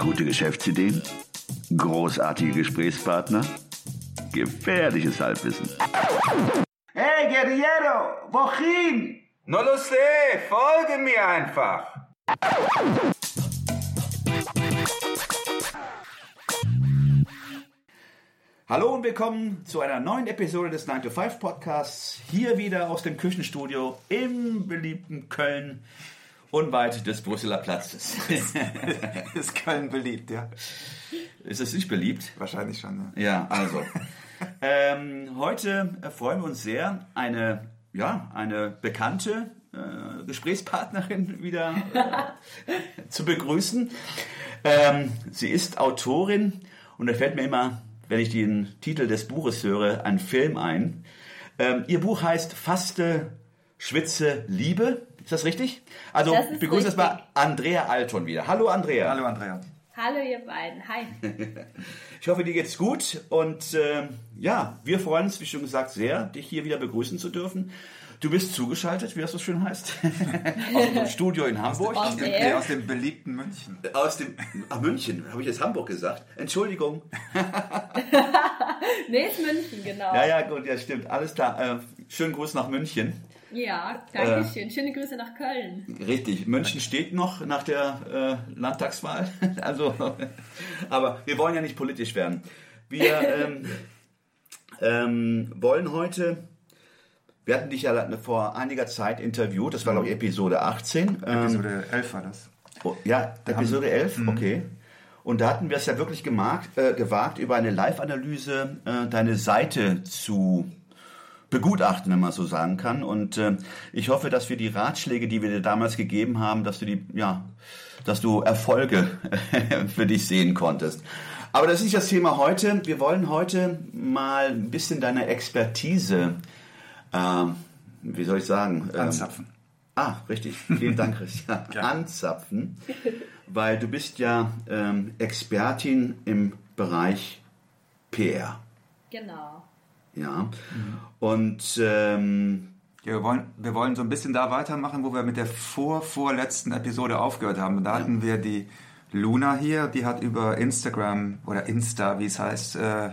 Gute Geschäftsideen? Großartige Gesprächspartner? Gefährliches Halbwissen. Hey, Guerriero, wohin? No lo sé, folge mir einfach. Hallo und willkommen zu einer neuen Episode des 9 to 5 Podcasts. Hier wieder aus dem Küchenstudio im beliebten Köln, unweit des Brüsseler Platzes. Ist Köln beliebt, ja? Ist es nicht beliebt? Wahrscheinlich schon, ja. Ja, also. ähm, heute freuen wir uns sehr, eine, ja, eine bekannte äh, Gesprächspartnerin wieder äh, zu begrüßen. Ähm, sie ist Autorin und da fällt mir immer, wenn ich den Titel des Buches höre, ein Film ein. Ähm, ihr Buch heißt Faste, Schwitze, Liebe. Ist das richtig? Also Das begrüße erstmal Andrea Alton wieder. Hallo Andrea. Hallo Andrea. Hallo ihr beiden, hi. Ich hoffe, dir geht's gut und ähm, ja, wir freuen uns, wie schon gesagt, sehr, dich hier wieder begrüßen zu dürfen. Du bist zugeschaltet, wie das so schön heißt, aus dem Studio in Hamburg. Aus der- der aus dem beliebten München. Aus dem ach, München, habe ich jetzt Hamburg gesagt? Entschuldigung. Nee, ist München, genau. Ja, ja, gut, ja, stimmt, alles klar. Äh, schönen Gruß nach München. Ja, danke schön. Schöne Grüße nach Köln. Richtig, München steht noch nach der äh, Landtagswahl. Also, aber wir wollen ja nicht politisch werden. Wir ähm, ähm, wollen heute, wir hatten dich ja vor einiger Zeit interviewt, das war glaube ich Episode 18. Ähm, Episode 11 war das. oh, ja, Episode 11, okay. Und da hatten wir es ja wirklich gemacht, äh, gewagt, über eine Live-Analyse äh, deine Seite zu begutachten, wenn man so sagen kann. Und äh, ich hoffe, dass wir die Ratschläge, die wir dir damals gegeben haben, dass du die, ja, dass du Erfolge für dich sehen konntest. Aber das ist nicht das Thema heute. Wir wollen heute mal ein bisschen deine Expertise, ähm, wie soll ich sagen, ähm, Anzapfen. Ah, richtig. Vielen Dank, Christian. Anzapfen, weil du bist ja ähm, Expertin im Bereich PR. Genau. Ja. Und ähm, Ja, wir, wollen, wir wollen so ein bisschen da weitermachen, wo wir mit der vor, vorletzten Episode aufgehört haben. Und da hatten wir die Luna hier, die hat über Instagram oder Insta, wie es heißt, äh,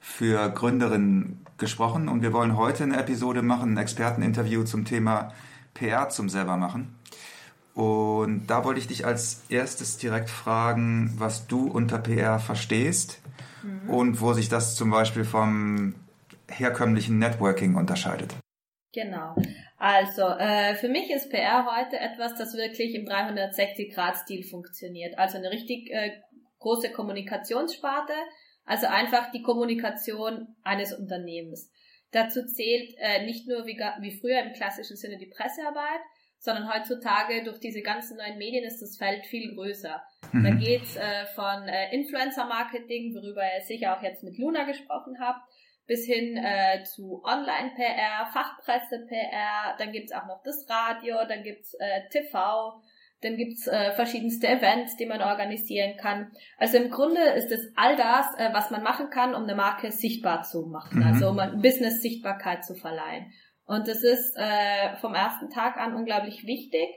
für Gründerinnen gesprochen. Und wir wollen heute eine Episode machen, ein Experteninterview zum Thema PR zum selber machen. Und da wollte ich dich als erstes direkt fragen, was du unter PR verstehst und wo sich das zum Beispiel vom herkömmlichen Networking unterscheidet. Genau. Also, äh, für mich ist PR heute etwas, das wirklich im 360-Grad-Stil funktioniert. Also eine richtig äh, große Kommunikationssparte, also einfach die Kommunikation eines Unternehmens. Dazu zählt äh, nicht nur wie, wie früher im klassischen Sinne die Pressearbeit, sondern heutzutage durch diese ganzen neuen Medien ist das Feld viel größer. Da geht's äh, von äh, Influencer-Marketing, worüber ihr sicher auch jetzt mit Luna gesprochen habt, bis hin äh, zu Online-PR, Fachpresse-PR, dann gibt's auch noch das Radio, dann gibt's äh, TV, dann gibt's äh, verschiedenste Events, die man organisieren kann. Also im Grunde ist es all das, äh, was man machen kann, um eine Marke sichtbar zu machen, Mhm. also um ein Business Sichtbarkeit zu verleihen. Und das ist äh, vom ersten Tag an unglaublich wichtig,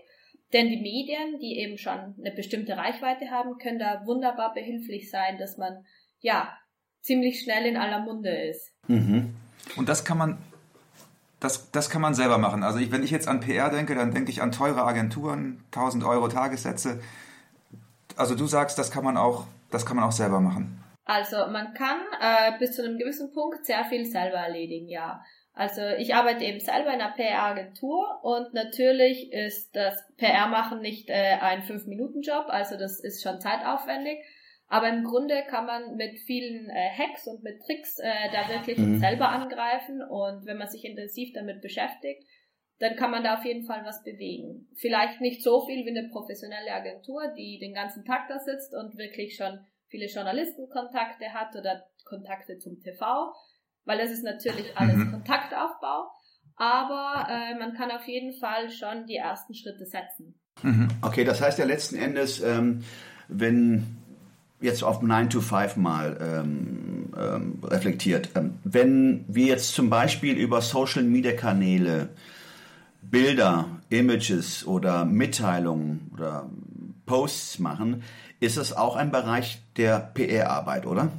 denn die Medien, die eben schon eine bestimmte Reichweite haben, können da wunderbar behilflich sein, dass man ja ziemlich schnell in aller Munde ist. mhm. Und das kann man, das, das kann man selber machen. Also ich, wenn ich jetzt an PR denke, dann denke ich an teure Agenturen, 1000 Euro Tagessätze. Also du sagst, das kann man auch, das kann man auch selber machen. Also man kann äh, bis zu einem gewissen Punkt sehr viel selber erledigen, ja. Also ich arbeite eben selber in einer PR-Agentur und natürlich ist das PR-Machen nicht äh, ein Fünf-Minuten-Job, also das ist schon zeitaufwendig. Aber im Grunde kann man mit vielen äh, Hacks und mit Tricks äh, da wirklich Mhm. selber angreifen und wenn man sich intensiv damit beschäftigt, dann kann man da auf jeden Fall was bewegen. Vielleicht nicht so viel wie eine professionelle Agentur, die den ganzen Tag da sitzt und wirklich schon viele Journalistenkontakte hat oder Kontakte zum TV, weil das ist natürlich alles Mhm. Kontaktaufbau. Aber äh, man kann auf jeden Fall schon die ersten Schritte setzen. Okay, das heißt ja letzten Endes, ähm, wenn jetzt auf 9 to 5 mal ähm, ähm, reflektiert, ähm, wenn wir jetzt zum Beispiel über Social Media Kanäle Bilder, Images oder Mitteilungen oder Posts machen. Ist das auch ein Bereich der PR-Arbeit, oder?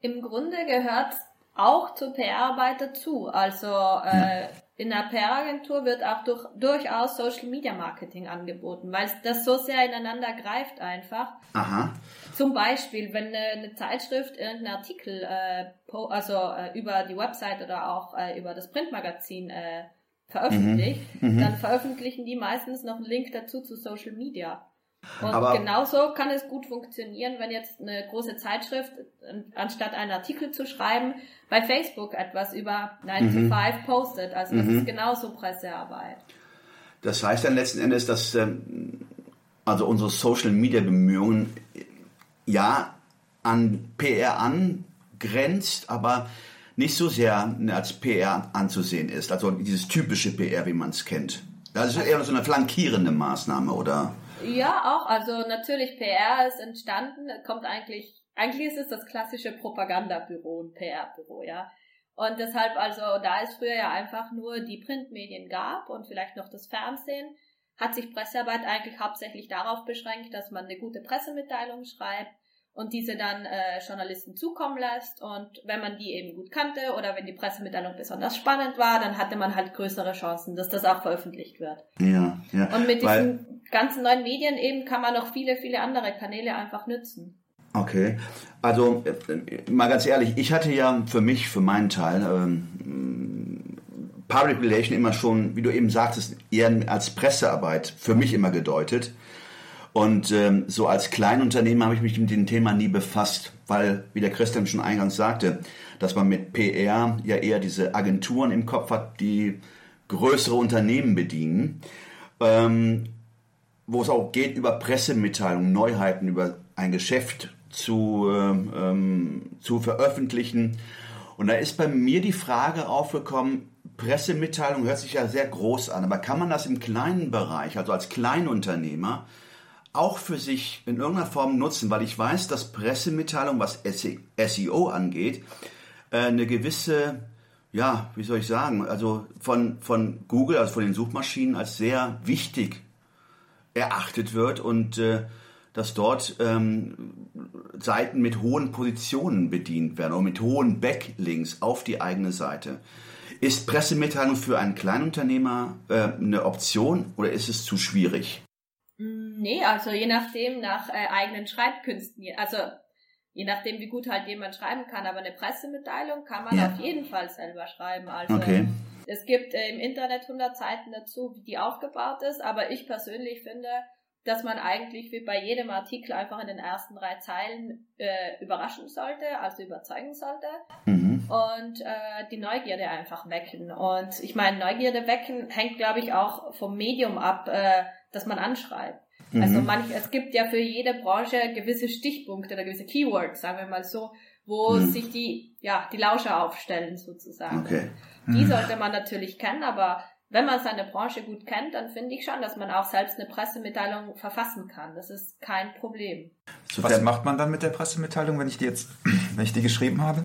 Im Grunde gehört auch zur PR-Arbeit dazu. Also äh, ja. In der PR-Agentur wird auch durch, durchaus Social Media Marketing angeboten, weil das so sehr ineinander greift einfach. Aha. Zum Beispiel, wenn eine, eine Zeitschrift irgendeinen Artikel, äh, also äh, über die Website oder auch äh, über das Printmagazin äh, veröffentlicht, mhm. Mhm. dann veröffentlichen die meistens noch einen Link dazu zu Social Media. Und Aber genauso kann es gut funktionieren, wenn jetzt eine große Zeitschrift, anstatt einen Artikel zu schreiben, bei Facebook etwas über 9 mhm. to 5 postet. Also das mhm. ist genauso Pressearbeit. Das heißt dann letzten Endes, dass ähm, also unsere Social Media Bemühungen ja an PR angrenzt, aber nicht so sehr als PR anzusehen ist. Also dieses typische PR, wie man es kennt. Das ist eher so eine flankierende Maßnahme, oder? Ja, auch. Also natürlich, PR ist entstanden, kommt eigentlich, eigentlich ist es das klassische Propagandabüro, ein PR-Büro, ja. Und deshalb, also da es früher ja einfach nur die Printmedien gab und vielleicht noch das Fernsehen, hat sich Pressearbeit eigentlich hauptsächlich darauf beschränkt, dass man eine gute Pressemitteilung schreibt und diese dann äh, Journalisten zukommen lässt. Und wenn man die eben gut kannte oder wenn die Pressemitteilung besonders spannend war, dann hatte man halt größere Chancen, dass das auch veröffentlicht wird. Ja, ja. Und mit diesen ganzen neuen Medien eben kann man noch viele, viele andere Kanäle einfach nutzen. Okay, also äh, mal ganz ehrlich, ich hatte ja für mich, für meinen Teil, ähm, Public Relation immer schon, wie du eben sagtest, eher als Pressearbeit für mich immer gedeutet. Und ähm, so als Kleinunternehmer habe ich mich mit dem Thema nie befasst, weil, wie der Christian schon eingangs sagte, dass man mit PR ja eher diese Agenturen im Kopf hat, die größere Unternehmen bedienen, ähm, wo es auch geht über Pressemitteilungen, Neuheiten über ein Geschäft zu, ähm, ähm zu veröffentlichen. Und da ist bei mir die Frage aufgekommen, Pressemitteilung hört sich ja sehr groß an, aber kann man das im kleinen Bereich, also als Kleinunternehmer, auch für sich in irgendeiner Form nutzen, weil ich weiß, dass Pressemitteilung, was SEO angeht, äh, eine gewisse, ja, wie soll ich sagen, also von, von Google, also von den Suchmaschinen als sehr wichtig erachtet wird und äh, dass dort ähm, Seiten mit hohen Positionen bedient werden oder mit hohen Backlinks auf die eigene Seite. Ist Pressemitteilung für einen Kleinunternehmer äh, eine Option oder ist es zu schwierig? Nee, also je nachdem, nach äh, eigenen Schreibkünsten. Also je nachdem, wie gut halt jemand schreiben kann. Aber eine Pressemitteilung kann man ja. auf jeden Fall selber schreiben. Also okay. Es gibt äh, im Internet 100 Seiten dazu, wie die aufgebaut ist. Aber ich persönlich finde, dass man eigentlich wie bei jedem Artikel einfach in den ersten drei Zeilen äh, überraschen sollte, also überzeugen sollte mhm. und äh, die Neugierde einfach wecken. Und ich meine, Neugierde wecken hängt, glaube ich, auch vom Medium ab, äh, das man anschreibt. Mhm. Also manch, es gibt ja für jede Branche gewisse Stichpunkte oder gewisse Keywords, sagen wir mal so, wo mhm. sich die, ja, die Lauscher aufstellen sozusagen. Okay. Mhm. Die sollte man natürlich kennen, aber wenn man seine Branche gut kennt, dann finde ich schon, dass man auch selbst eine Pressemitteilung verfassen kann. Das ist kein Problem. Was macht man dann mit der Pressemitteilung, wenn ich die jetzt, wenn ich die geschrieben habe?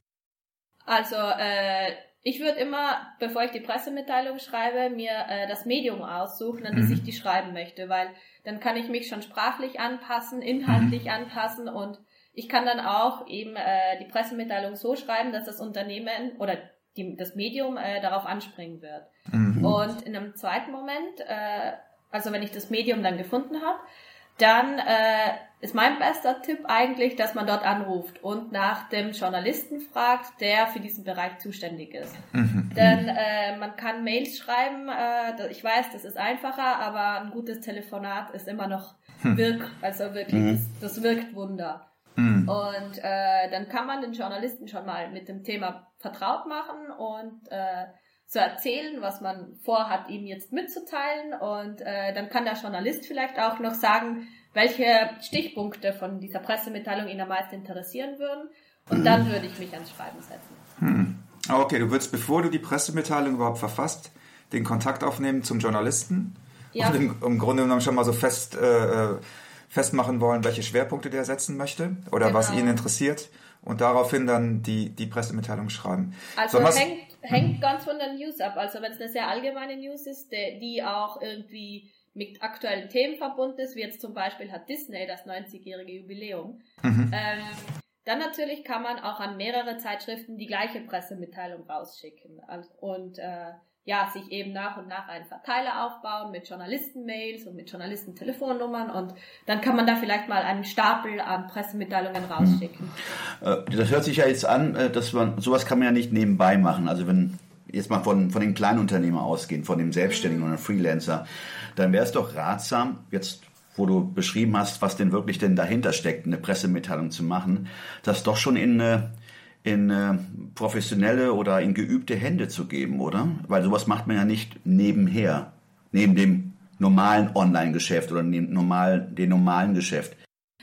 Also äh, ich würde immer, bevor ich die Pressemitteilung schreibe, mir äh, das Medium aussuchen, an das mhm. ich die schreiben möchte, weil dann kann ich mich schon sprachlich anpassen, inhaltlich mhm. anpassen und ich kann dann auch eben äh, die Pressemitteilung so schreiben, dass das Unternehmen oder die, das Medium äh, darauf anspringen wird. Mhm. Und in einem zweiten Moment, äh, also wenn ich das Medium dann gefunden habe, dann äh, ist mein bester Tipp eigentlich, dass man dort anruft und nach dem Journalisten fragt, der für diesen Bereich zuständig ist. Mhm. Denn äh, man kann Mails schreiben, äh, ich weiß, das ist einfacher, aber ein gutes Telefonat ist immer noch hm. wirk, also wirklich, mhm. das, das, wirkt Wunder. Mhm. Und äh, dann kann man den Journalisten schon mal mit dem Thema vertraut machen und äh, zu erzählen, was man vorhat, ihm jetzt mitzuteilen. Und äh, dann kann der Journalist vielleicht auch noch sagen, welche Stichpunkte von dieser Pressemitteilung ihn am meisten interessieren würden. Und mhm. dann würde ich mich ans Schreiben setzen. Hm. Okay, du würdest, bevor du die Pressemitteilung überhaupt verfasst, den Kontakt aufnehmen zum Journalisten ja. und im, im Grunde genommen schon mal so fest, äh, äh festmachen wollen, welche Schwerpunkte der setzen möchte oder genau. was ihn interessiert und daraufhin dann die, die Pressemitteilung schreiben. Also so, hängt, hängt ganz von der News ab. Also wenn es eine sehr allgemeine News ist, die auch irgendwie mit aktuellen Themen verbunden ist, wie jetzt zum Beispiel hat Disney das 90-jährige Jubiläum. Mhm. Ähm, dann natürlich kann man auch an mehrere Zeitschriften die gleiche Pressemitteilung rausschicken und äh, ja, sich eben nach und nach einen Verteiler aufbauen mit Journalistenmails und mit Journalistentelefonnummern und dann kann man da vielleicht mal einen Stapel an Pressemitteilungen rausschicken. Äh, das hört sich ja jetzt an, äh, dass man sowas kann man ja nicht nebenbei machen. Also wenn jetzt mal von, von den Kleinunternehmer ausgehen, von dem Selbstständigen mhm. oder Freelancer, dann wäre es doch ratsam, jetzt wo du beschrieben hast, was denn wirklich denn dahinter steckt, eine Pressemitteilung zu machen, das doch schon in eine, in äh, professionelle oder in geübte Hände zu geben, oder? Weil sowas macht man ja nicht nebenher, neben dem normalen Online-Geschäft oder dem normalen, dem normalen Geschäft.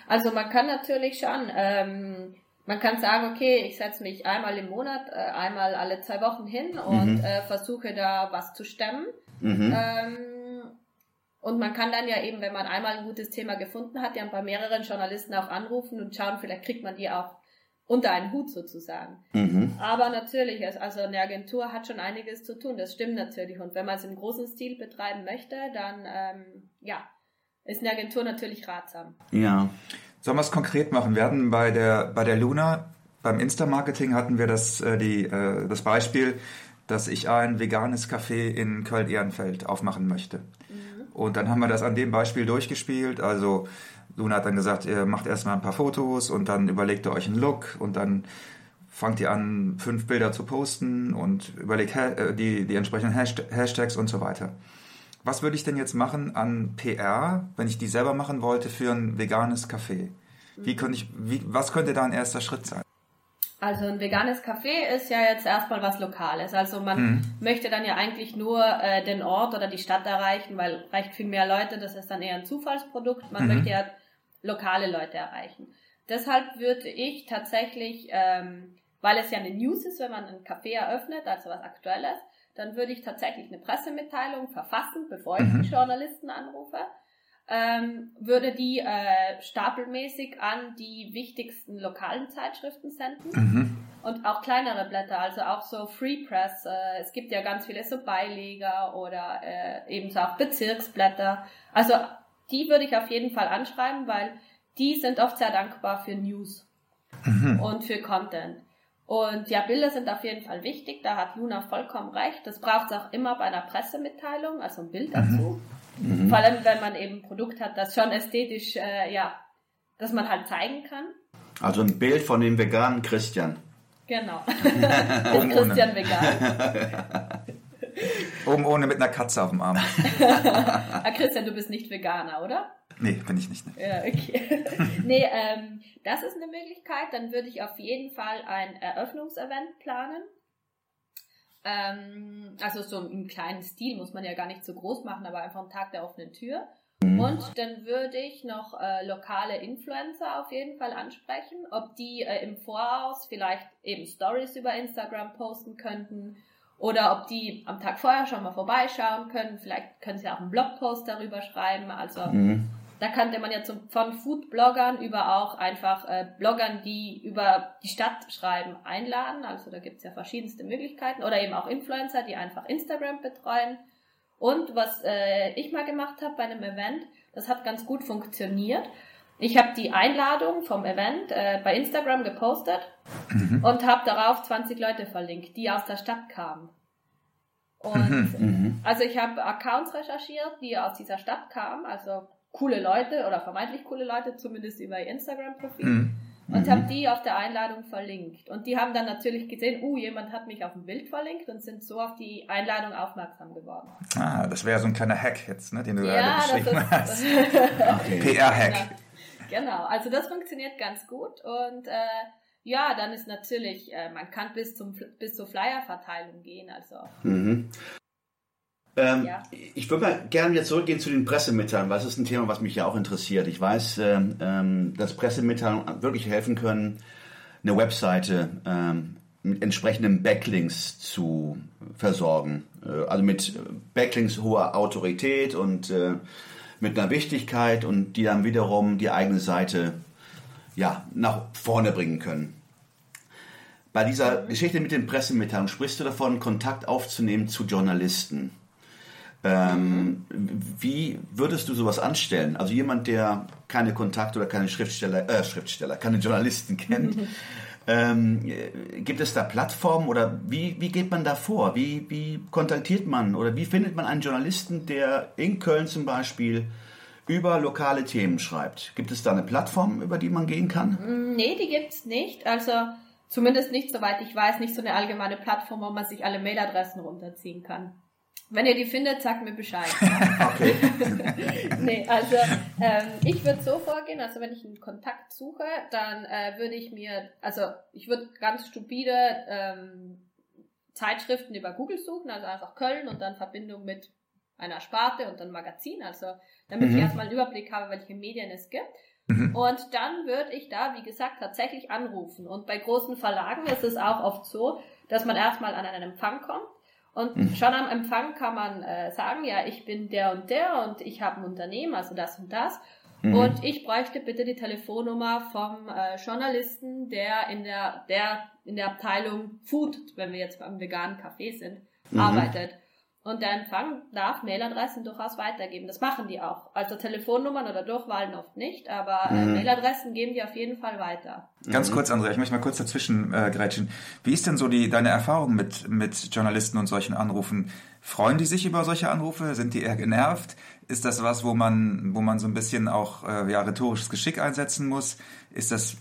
Also man kann natürlich schon ähm, man kann sagen, okay, ich setze mich einmal im Monat, äh, einmal alle zwei Wochen hin und mhm. äh, versuche da was zu stemmen. Mhm. Ähm, und man kann dann ja eben, wenn man einmal ein gutes Thema gefunden hat, ja bei mehreren Journalisten auch anrufen und schauen, vielleicht kriegt man die auch unter einen Hut sozusagen. Mhm. Aber natürlich, also eine Agentur hat schon einiges zu tun, das stimmt natürlich. Und wenn man es im großen Stil betreiben möchte, dann ähm, ja, ist eine Agentur natürlich ratsam. Ja. Sollen wir es konkret machen? Wir hatten bei der, bei der Luna, beim Insta-Marketing hatten wir das, äh, die, äh, das Beispiel, dass ich ein veganes Café in Köln-Ehrenfeld aufmachen möchte. Mhm. Und dann haben wir das an dem Beispiel durchgespielt. Also Luna hat dann gesagt, ihr macht erstmal ein paar Fotos und dann überlegt ihr euch einen Look und dann fangt ihr an, fünf Bilder zu posten und überlegt äh, die, die entsprechenden Hashtags und so weiter. Was würde ich denn jetzt machen an PR, wenn ich die selber machen wollte für ein veganes Café? Wie könnte ich, wie, was könnte da ein erster Schritt sein? Also ein veganes Café ist ja jetzt erstmal was Lokales. Also man hm. möchte dann ja eigentlich nur äh, den Ort oder die Stadt erreichen, weil reicht viel mehr Leute, das ist dann eher ein Zufallsprodukt. Man mhm. möchte ja lokale Leute erreichen. Deshalb würde ich tatsächlich, ähm, weil es ja eine News ist, wenn man ein Café eröffnet, also was Aktuelles, dann würde ich tatsächlich eine Pressemitteilung verfassen, bevor ich mhm. die Journalisten anrufe. Ähm, würde die äh, stapelmäßig an die wichtigsten lokalen Zeitschriften senden mhm. und auch kleinere Blätter, also auch so Free Press. Äh, es gibt ja ganz viele so Beileger oder äh, ebenso auch Bezirksblätter. Also die würde ich auf jeden Fall anschreiben, weil die sind oft sehr dankbar für News mhm. und für Content. Und ja, Bilder sind auf jeden Fall wichtig, da hat Luna vollkommen recht. Das braucht es auch immer bei einer Pressemitteilung, also ein Bild mhm. dazu. Mhm. Vor allem, wenn man eben ein Produkt hat, das schon ästhetisch, äh, ja, das man halt zeigen kann. Also ein Bild von dem veganen Christian. Genau. Ist Christian vegan? Oben ohne mit einer Katze auf dem Arm. ah, Christian, du bist nicht Veganer, oder? Nee, bin ich nicht. Ne. Ja, okay. nee, ähm, das ist eine Möglichkeit. Dann würde ich auf jeden Fall ein Eröffnungsevent planen. Ähm, also so im kleinen Stil muss man ja gar nicht so groß machen, aber einfach einen Tag der offenen Tür. Mhm. Und dann würde ich noch äh, lokale Influencer auf jeden Fall ansprechen, ob die äh, im Voraus vielleicht eben Stories über Instagram posten könnten oder ob die am Tag vorher schon mal vorbeischauen können. Vielleicht können sie auch einen Blogpost darüber schreiben. Also mhm. Da könnte man ja zum, von Food-Bloggern über auch einfach äh, Bloggern, die über die Stadt schreiben, einladen. Also da gibt's ja verschiedenste Möglichkeiten. Oder eben auch Influencer, die einfach Instagram betreuen. Und was äh, ich mal gemacht habe bei einem Event, das hat ganz gut funktioniert. Ich habe die Einladung vom Event äh, bei Instagram gepostet mhm. und habe darauf 20 Leute verlinkt, die aus der Stadt kamen. Und mhm. mhm. also ich habe Accounts recherchiert, die aus dieser Stadt kamen, also coole Leute oder vermeintlich coole Leute, zumindest über ihr Instagram-Profil. Mhm. Und mhm. habe die auf der Einladung verlinkt. Und die haben dann natürlich gesehen, uh, jemand hat mich auf dem Bild verlinkt und sind so auf die Einladung aufmerksam geworden. Ah, das wäre so ein kleiner Hack jetzt, ne, den du ja, gerade beschrieben hast. PR-Hack. Genau. also das funktioniert ganz gut und äh, ja, dann ist natürlich, äh, man kann bis zum bis zur Flyer-Verteilung gehen. Also. Mhm. Ähm, ja. Ich würde mal gerne wieder zurückgehen zu den Pressemitteilungen, weil das ist ein Thema, was mich ja auch interessiert. Ich weiß, ähm, ähm dass Pressemitteilungen wirklich helfen können, eine Webseite ähm, mit entsprechenden Backlinks zu versorgen. Äh, also mit Backlinks hoher Autorität und äh, mit einer Wichtigkeit und die dann wiederum die eigene Seite ja, nach vorne bringen können. Bei dieser Geschichte mit den Pressemitteilungen sprichst du davon, Kontakt aufzunehmen zu Journalisten. Ähm, wie würdest du sowas anstellen? Also jemand, der keine Kontakte oder keine Schriftsteller, äh, Schriftsteller, keine Journalisten kennt. Ähm, gibt es da Plattformen oder wie, wie geht man da vor? Wie, wie kontaktiert man oder wie findet man einen Journalisten, der in Köln zum Beispiel über lokale Themen schreibt? Gibt es da eine Plattform, über die man gehen kann? Mm, nee, die gibt's nicht. Also zumindest nicht, soweit ich weiß, nicht so eine allgemeine Plattform, wo man sich alle Mailadressen runterziehen kann. Wenn ihr die findet, sagt mir Bescheid. okay. nee, also ähm, ich würde so vorgehen, also wenn ich einen Kontakt suche, dann äh, würde ich mir, also ich würde ganz stupide ähm, Zeitschriften über Google suchen, also einfach Köln und dann Verbindung mit einer Sparte und dann Magazin, also damit mhm. ich erstmal einen Überblick habe, welche Medien es gibt. Mhm. Und dann würde ich da, wie gesagt, tatsächlich anrufen. Und bei großen Verlagen ist es auch oft so, dass man erstmal an einen Empfang kommt und mhm. schon am Empfang kann man äh, sagen, ja, ich bin der und der und ich habe ein Unternehmen, also das und das. Mhm. Und ich bräuchte bitte die Telefonnummer vom äh, Journalisten, der in der, der in der Abteilung Food, wenn wir jetzt beim veganen Café sind, mhm. arbeitet. Und der Empfang darf Mailadressen durchaus weitergeben. Das machen die auch. Also Telefonnummern oder Durchwahlen oft nicht, aber äh, mhm. Mailadressen geben die auf jeden Fall weiter. Ganz mhm. kurz, Andrea, ich möchte mal kurz dazwischen äh, grätschen. Wie ist denn so die deine Erfahrung mit, mit Journalisten und solchen Anrufen? Freuen die sich über solche Anrufe? Sind die eher genervt? Ist das was, wo man, wo man so ein bisschen auch äh, ja, rhetorisches Geschick einsetzen muss? Ist das,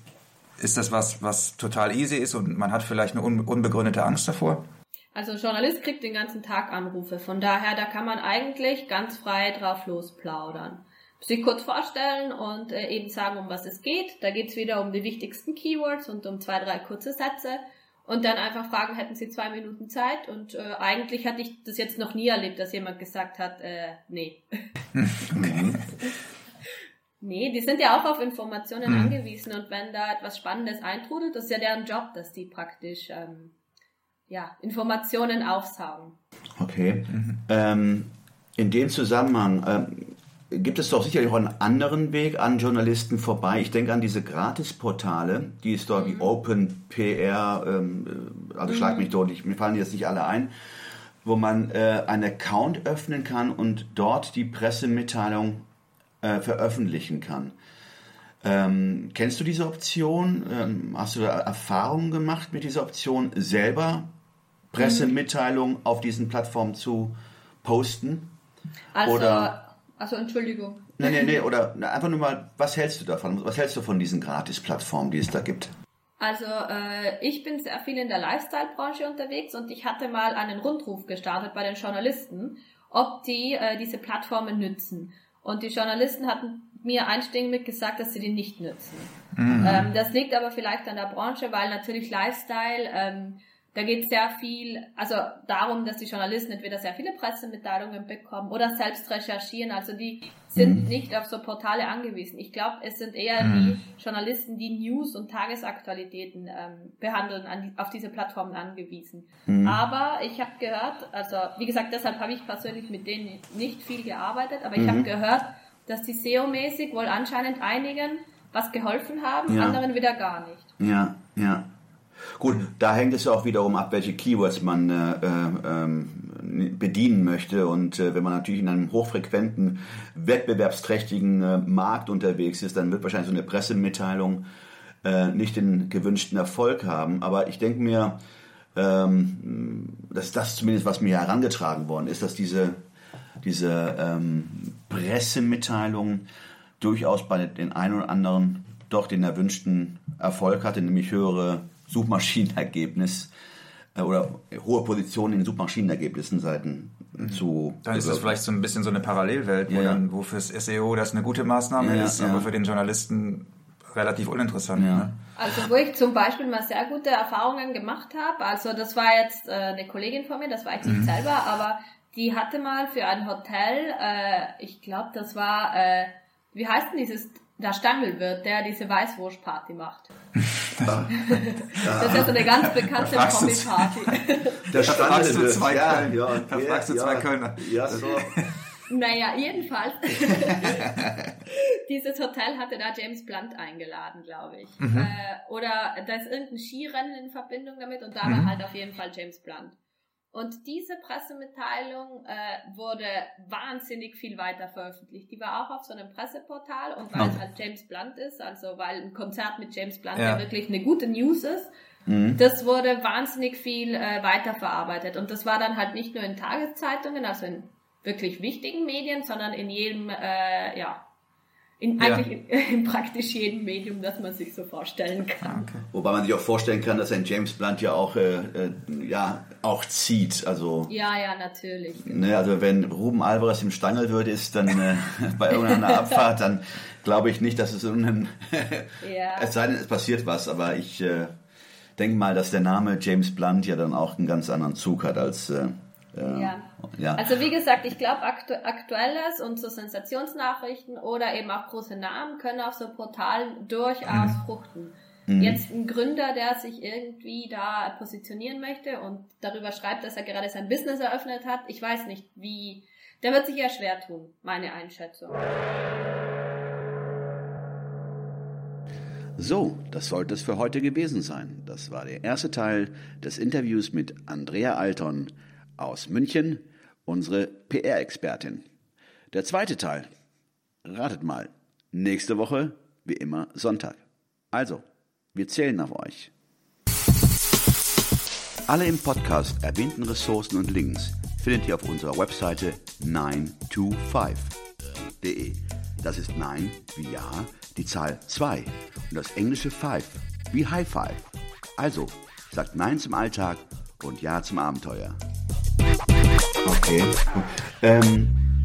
ist das was, was total easy ist und man hat vielleicht eine unbegründete Angst davor? Also Journalist kriegt den ganzen Tag Anrufe. Von daher, da kann man eigentlich ganz frei drauf losplaudern. Sich kurz vorstellen und äh, eben sagen, um was es geht. Da geht's wieder um die wichtigsten Keywords und um zwei, drei kurze Sätze. Und dann einfach fragen, hätten Sie zwei Minuten Zeit? Und äh, eigentlich hatte ich das jetzt noch nie erlebt, dass jemand gesagt hat, äh, nee. nee, die sind ja auch auf Informationen mhm. angewiesen und wenn da etwas Spannendes eintrudelt, das ist ja deren Job, dass die praktisch ähm, ja, Informationen aufsaugen. Okay. Mhm. Ähm, in dem Zusammenhang ähm, gibt es doch sicherlich auch einen anderen Weg an Journalisten vorbei. Ich denke an diese Gratisportale, die es dort mhm. wie OpenPR, ähm, also schlag mhm. mich deutlich, mir fallen jetzt nicht alle ein, wo man äh, einen Account öffnen kann und dort die Pressemitteilung äh, veröffentlichen kann. Ähm, kennst du diese Option? Ähm, hast du da Erfahrungen gemacht mit dieser Option selber Pressemitteilung auf diesen Plattformen zu posten? Also, oder, also Entschuldigung. Nee, nee, nee, oder einfach nur mal, was hältst du davon? Was hältst du von diesen Gratis-Plattformen, die es da gibt? Also äh, ich bin sehr viel in der Lifestyle-Branche unterwegs und ich hatte mal einen Rundruf gestartet bei den Journalisten, ob die äh, diese Plattformen nützen. Und die Journalisten hatten mir einstimmig gesagt, dass sie die nicht nützen. Mhm. Ähm, das liegt aber vielleicht an der Branche, weil natürlich Lifestyle ähm, da geht es sehr viel, also darum, dass die Journalisten entweder sehr viele Pressemitteilungen bekommen oder selbst recherchieren. Also die sind mhm. nicht auf so Portale angewiesen. Ich glaube, es sind eher mhm. die Journalisten, die News und Tagesaktualitäten ähm, behandeln, an, auf diese Plattformen angewiesen. Mhm. Aber ich habe gehört, also wie gesagt, deshalb habe ich persönlich mit denen nicht viel gearbeitet, aber ich habe mhm. gehört, dass die SEO-mäßig wohl anscheinend einigen was geholfen haben, ja. anderen wieder gar nicht. Ja, ja. Gut, da hängt es ja auch wiederum ab, welche Keywords man äh, ähm, bedienen möchte. Und äh, wenn man natürlich in einem hochfrequenten, wettbewerbsträchtigen äh, Markt unterwegs ist, dann wird wahrscheinlich so eine Pressemitteilung äh, nicht den gewünschten Erfolg haben. Aber ich denke mir, ähm, dass das zumindest, was mir herangetragen worden ist, dass diese, diese ähm, Pressemitteilung durchaus bei den einen oder anderen doch den erwünschten Erfolg hatte, nämlich höhere Suchmaschinenergebnis äh, oder hohe Positionen in Suchmaschinenergebnissen Seiten mhm. zu. Dann ist das vielleicht so ein bisschen so eine Parallelwelt, wo, ja. dann, wo fürs SEO das eine gute Maßnahme ja, ist, ja. aber für den Journalisten relativ uninteressant. Ne? Also wo ich zum Beispiel mal sehr gute Erfahrungen gemacht habe, also das war jetzt äh, eine Kollegin von mir, das war eigentlich mhm. selber, aber die hatte mal für ein Hotel, äh, ich glaube, das war, äh, wie heißt denn dieses der Stangelwirt, der diese Weißwurstparty macht. das ist so eine ganz bekannte Promi-Party. Der Stangelwirt. Zwei ja, Köln. Ja, da fragst du zwei ja, Kölner. Ja, so. Naja, jedenfalls. Dieses Hotel hatte da James Blunt eingeladen, glaube ich. Mhm. Äh, oder da ist irgendein Skirennen in Verbindung damit und da mhm. war halt auf jeden Fall James Blunt. Und diese Pressemitteilung äh, wurde wahnsinnig viel weiter veröffentlicht. Die war auch auf so einem Presseportal und weil es halt James Blunt ist, also weil ein Konzert mit James Blunt ja, ja wirklich eine gute News ist, mhm. das wurde wahnsinnig viel äh, weiterverarbeitet. Und das war dann halt nicht nur in Tageszeitungen, also in wirklich wichtigen Medien, sondern in jedem, äh, ja, in eigentlich ja. in, in, praktisch jedem Medium, das man sich so vorstellen kann. Ah, okay. Wobei man sich auch vorstellen kann, dass ein James Blunt ja auch, äh, äh, ja, auch zieht. Also, ja, ja, natürlich. Ne, also wenn Ruben Alvarez im Stangel wird ist, dann äh, bei irgendeiner Abfahrt, dann glaube ich nicht, dass es irgendein, ja. es sei denn, es passiert was, aber ich äh, denke mal, dass der Name James Blunt ja dann auch einen ganz anderen Zug hat als äh, ja. ja. Also wie gesagt, ich glaube aktu aktuelles und so Sensationsnachrichten oder eben auch große Namen können auf so Portalen durchaus mhm. fruchten. Mhm. Jetzt ein Gründer, der sich irgendwie da positionieren möchte und darüber schreibt, dass er gerade sein Business eröffnet hat, ich weiß nicht, wie, der wird sich ja schwer tun, meine Einschätzung. So, das sollte es für heute gewesen sein. Das war der erste Teil des Interviews mit Andrea Alton, aus München, unsere PR-Expertin. Der zweite Teil, ratet mal, nächste Woche, wie immer, Sonntag. Also, wir zählen auf euch. Alle im Podcast erwähnten Ressourcen und Links findet ihr auf unserer Webseite 925.de. Das ist 9 wie Ja, die Zahl 2 und das englische 5 wie High Five. Also, sagt Nein zum Alltag und Ja zum Abenteuer. Okay. Ähm,